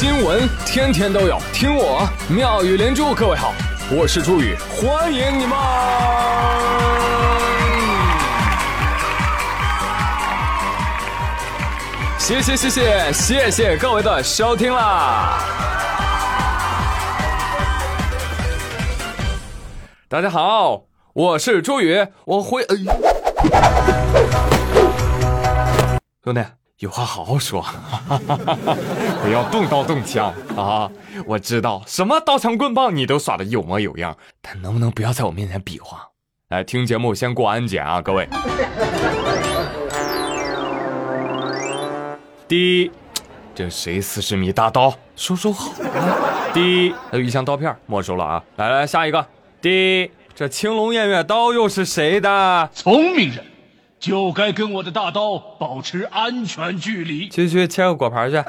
新闻天天都有，听我妙语连珠。各位好，我是朱宇，欢迎你们！谢谢谢谢谢谢各位的收听啦！大家好，我是朱宇，我会。兄弟，有话好好说，不要动刀动枪啊！我知道什么刀枪棍棒你都耍的有模有样，但能不能不要在我面前比划？来听节目先过安检啊，各位。第一，这谁四十米大刀？收收好。第一，还有一箱刀片没收了啊！来来，下一个。第一，这青龙偃月刀又是谁的？聪明人。就该跟我的大刀保持安全距离。去去切个果盘去。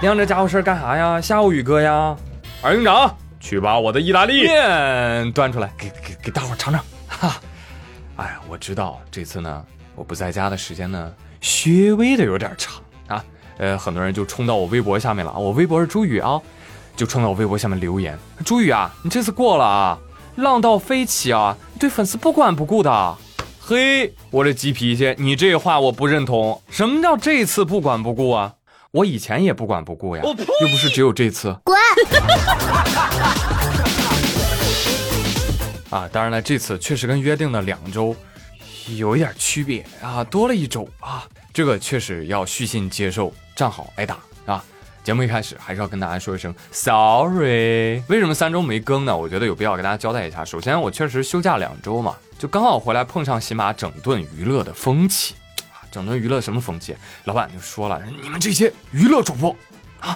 亮这家伙事干啥呀？吓唬宇哥呀？二营长，去把我的意大利面端出来，给给给大伙尝尝。哈，哎呀，我知道这次呢，我不在家的时间呢，稍微的有点长啊。呃，很多人就冲到我微博下面了我微博是朱宇啊，就冲到我微博下面留言。朱宇啊，你这次过了啊。浪到飞起啊！对粉丝不管不顾的，嘿，我这急脾气，你这话我不认同。什么叫这次不管不顾啊？我以前也不管不顾呀，又不是只有这次。滚！啊，当然了，这次确实跟约定的两周有一点区别啊，多了一周啊，这个确实要虚心接受，站好挨打啊。节目一开始还是要跟大家说一声 sorry。为什么三周没更呢？我觉得有必要跟大家交代一下。首先，我确实休假两周嘛，就刚好回来碰上喜马整顿娱乐的风气啊。整顿娱乐什么风气？老板就说了，你们这些娱乐主播啊，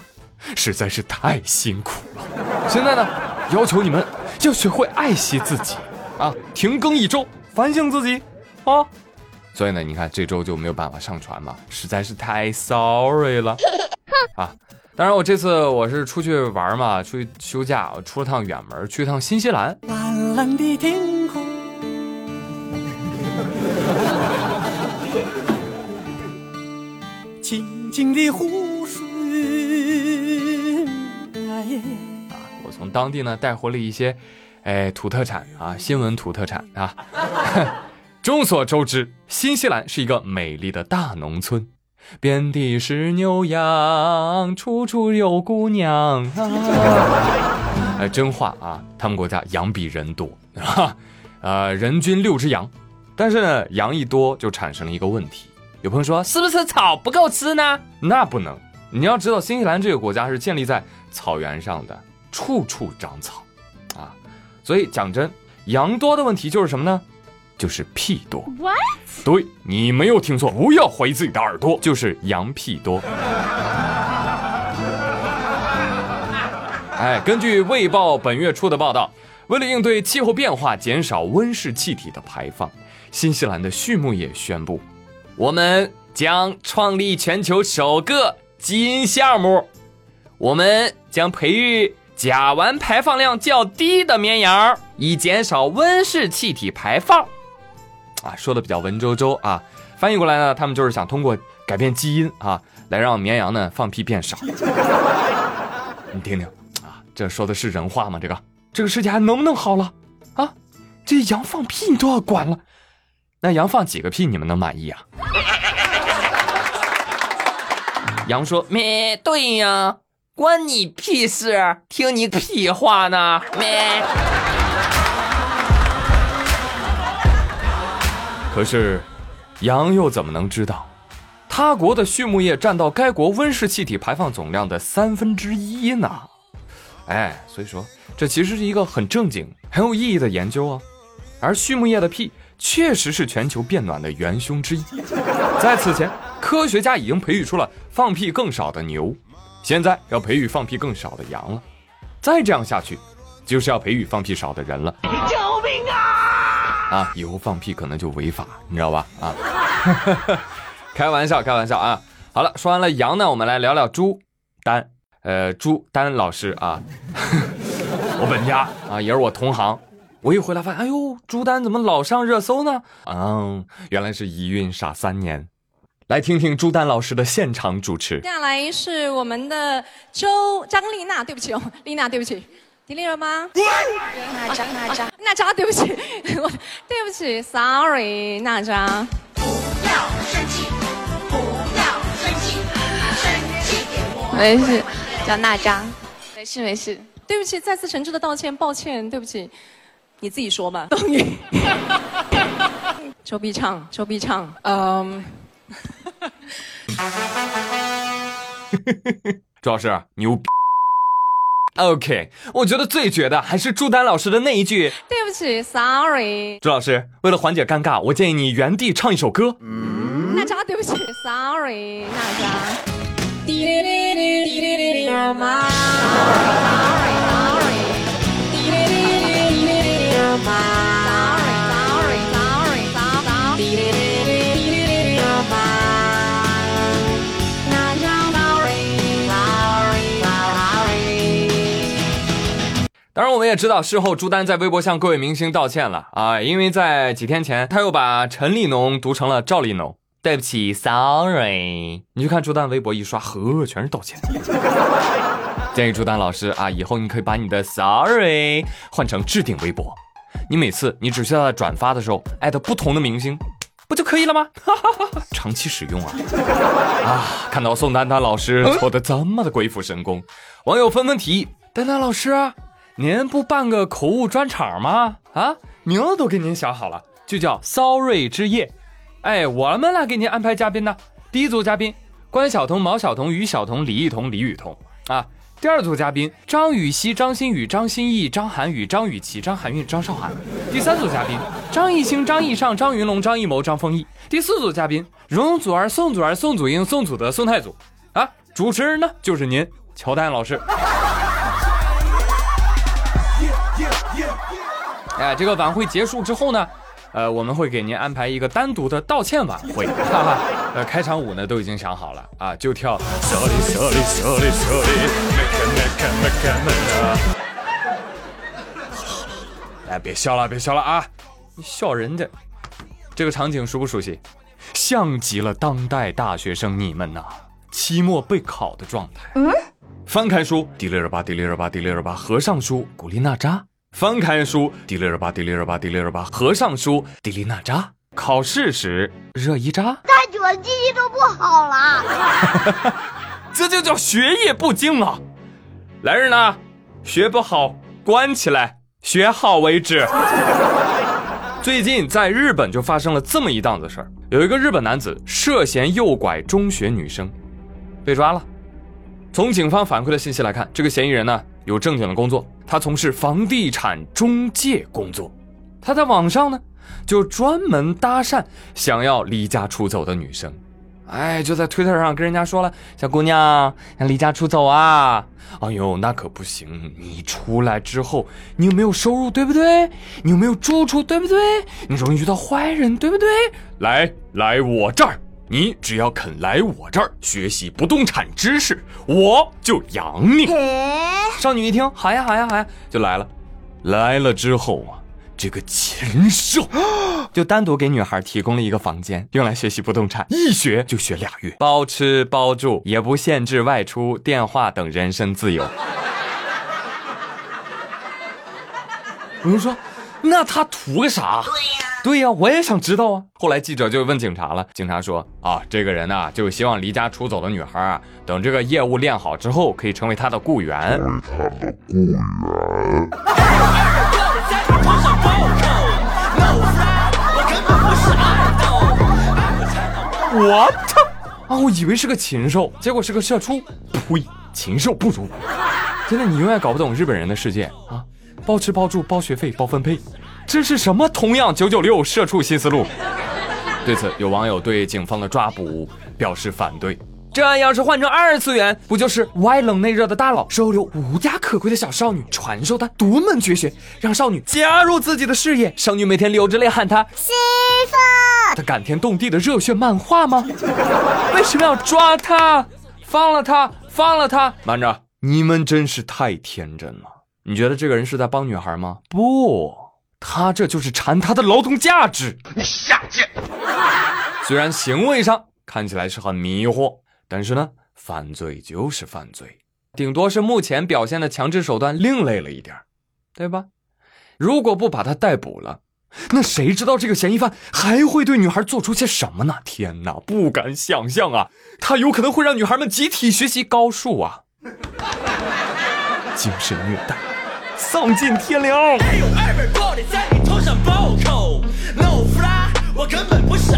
实在是太辛苦了。现在呢，要求你们要学会爱惜自己啊，停更一周，反省自己啊。所以呢，你看这周就没有办法上传嘛，实在是太 sorry 了 啊。当然，我这次我是出去玩嘛，出去休假，我出了趟远门，去一趟新西兰。蓝蓝的天空，清清的湖水。啊，我从当地呢带回了一些，哎，土特产啊，新闻土特产啊。众所周知，新西兰是一个美丽的大农村。遍地是牛羊，处处有姑娘啊！哎，真话啊，他们国家羊比人多 啊，呃，人均六只羊。但是呢，羊一多就产生了一个问题。有朋友说，是不是草不够吃呢？那不能，你要知道，新西兰这个国家是建立在草原上的，处处长草啊。所以讲真，羊多的问题就是什么呢？就是屁多。对你没有听错，不要怀疑自己的耳朵，就是羊屁多。哎，根据《卫报》本月初的报道，为了应对气候变化，减少温室气体的排放，新西兰的畜牧业宣布，我们将创立全球首个基因项目，我们将培育甲烷排放量较低的绵羊，以减少温室气体排放。啊，说的比较文绉绉啊，翻译过来呢，他们就是想通过改变基因啊，来让绵羊呢放屁变少。你听听啊，这说的是人话吗？这个这个世界还能不能好了啊？这羊放屁你都要管了，那羊放几个屁你们能满意啊？羊说咩，对呀，关你屁事，听你屁话呢咩。可是，羊又怎么能知道，他国的畜牧业占到该国温室气体排放总量的三分之一呢？哎，所以说这其实是一个很正经、很有意义的研究啊。而畜牧业的屁确实是全球变暖的元凶之一。在此前，科学家已经培育出了放屁更少的牛，现在要培育放屁更少的羊了。再这样下去，就是要培育放屁少的人了。啊，以后放屁可能就违法，你知道吧？啊，开玩笑，开玩笑啊！好了，说完了羊呢，我们来聊聊朱丹，呃，朱丹老师啊，我本家啊，也是我同行。我一回来发现，哎呦，朱丹怎么老上热搜呢？嗯，原来是一孕傻三年。来听听朱丹老师的现场主持。接下来是我们的周张丽娜，对不起哦，丽娜，对不起，迪丽热巴，娜扎娜扎，娜扎，对不起，我 对不起，sorry，娜扎。不要生气，不要生气，生气给我。没事，叫娜扎，没事没事。对不起，再次诚挚的道歉，抱歉，对不起，你自己说吧。冬雨，周笔畅，周笔畅，嗯，周老师牛逼。OK，我觉得最绝的还是朱丹老师的那一句。对不起，sorry，朱老师，为了缓解尴尬，我建议你原地唱一首歌。嗯娜扎，对不起，sorry，娜扎。滴哩哩哩滴哩哩哩妈，sorry sorry，滴哩哩哩滴哩哩哩妈当然，我们也知道，事后朱丹在微博向各位明星道歉了啊，因为在几天前他又把陈立农读成了赵立农。对不起，sorry。你去看朱丹微博一刷，呵，全是道歉。建议朱丹老师啊，以后你可以把你的 sorry 换成置顶微博，你每次你只需要在转发的时候艾特不同的明星，不就可以了吗？长期使用啊！啊，看到宋丹丹老师做的这么的鬼斧神工，网友纷纷提议：丹丹老师，您不办个口误专场吗？啊，名字都给您想好了，就叫 Sorry 之夜。哎，我们来给您安排嘉宾呢。第一组嘉宾：关晓彤、毛晓彤、于晓彤、李艺彤、李雨桐啊。第二组嘉宾：张雨绮、张馨予、张歆艺、张涵予、张雨绮、张含韵、张韶涵。第三组嘉宾：张艺兴、张艺尚、张云龙、张艺谋、张丰毅。第四组嘉宾：容祖儿、宋祖儿、宋祖英、宋祖德、宋太祖。啊，主持人呢就是您，乔丹老师。哎，这个晚会结束之后呢？呃，我们会给您安排一个单独的道歉晚会，哈哈。呃，开场舞呢都已经想好了啊，就跳。哎，别笑了，别笑了啊！你笑人家，这个场景熟不熟悉？像极了当代大学生你们呐，期末备考的状态。嗯。翻开书，迪丽热巴，迪丽热巴，迪丽热巴；合上书，古力娜扎。翻开书，迪丽热巴，迪丽热巴，迪丽热巴；合上书，迪丽娜扎。考试时，热依扎。太久了，记忆都不好了。这就叫学业不精啊！来人呐，学不好关起来，学好为止。最近在日本就发生了这么一档子事儿，有一个日本男子涉嫌诱拐中学女生，被抓了。从警方反馈的信息来看，这个嫌疑人呢？有正经的工作，他从事房地产中介工作。他在网上呢，就专门搭讪想要离家出走的女生。哎，就在推特上跟人家说了：“小姑娘，想离家出走啊？哎呦，那可不行！你出来之后，你有没有收入，对不对？你有没有住处，对不对？你容易遇到坏人，对不对？来，来我这儿。”你只要肯来我这儿学习不动产知识，我就养你。少女一听，好呀好呀好呀，就来了。来了之后啊，这个禽兽就单独给女孩提供了一个房间，用来学习不动产，一学就学俩月，包吃包住，也不限制外出、电话等人身自由。我就说，那他图个啥？对呀。对呀，我也想知道啊。后来记者就问警察了，警察说啊，这个人呢，就希望离家出走的女孩啊，等这个业务练好之后，可以成为他的雇员。他的雇员。我操！啊，我以为是个禽兽，结果是个社畜。呸！禽兽不如。真的，你永远搞不懂日本人的世界啊！包吃包住包学费包分配。这是什么？同样九九六社畜新思路。对此，有网友对警方的抓捕表示反对。这要是换成二次元，不就是外冷内热的大佬收留无家可归的小少女，传授她独门绝学，让少女加入自己的事业？少女每天流着泪喊他媳妇，他感天动地的热血漫画吗？为什么要抓他？放了他，放了他！慢着，你们真是太天真了。你觉得这个人是在帮女孩吗？不。他这就是馋他的劳动价值，你下贱。虽然行为上看起来是很迷惑，但是呢，犯罪就是犯罪，顶多是目前表现的强制手段另类了一点儿，对吧？如果不把他逮捕了，那谁知道这个嫌疑犯还会对女孩做出些什么呢？天哪，不敢想象啊！他有可能会让女孩们集体学习高数啊，精神虐待，丧尽天良。有二本玻璃在你头上暴扣，no fly，我根本不是。